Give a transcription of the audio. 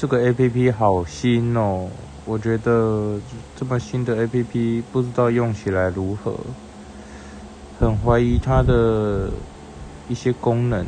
这个 app 好新哦我觉得这么新的 app 不知道用起来如何很怀疑它的一些功能。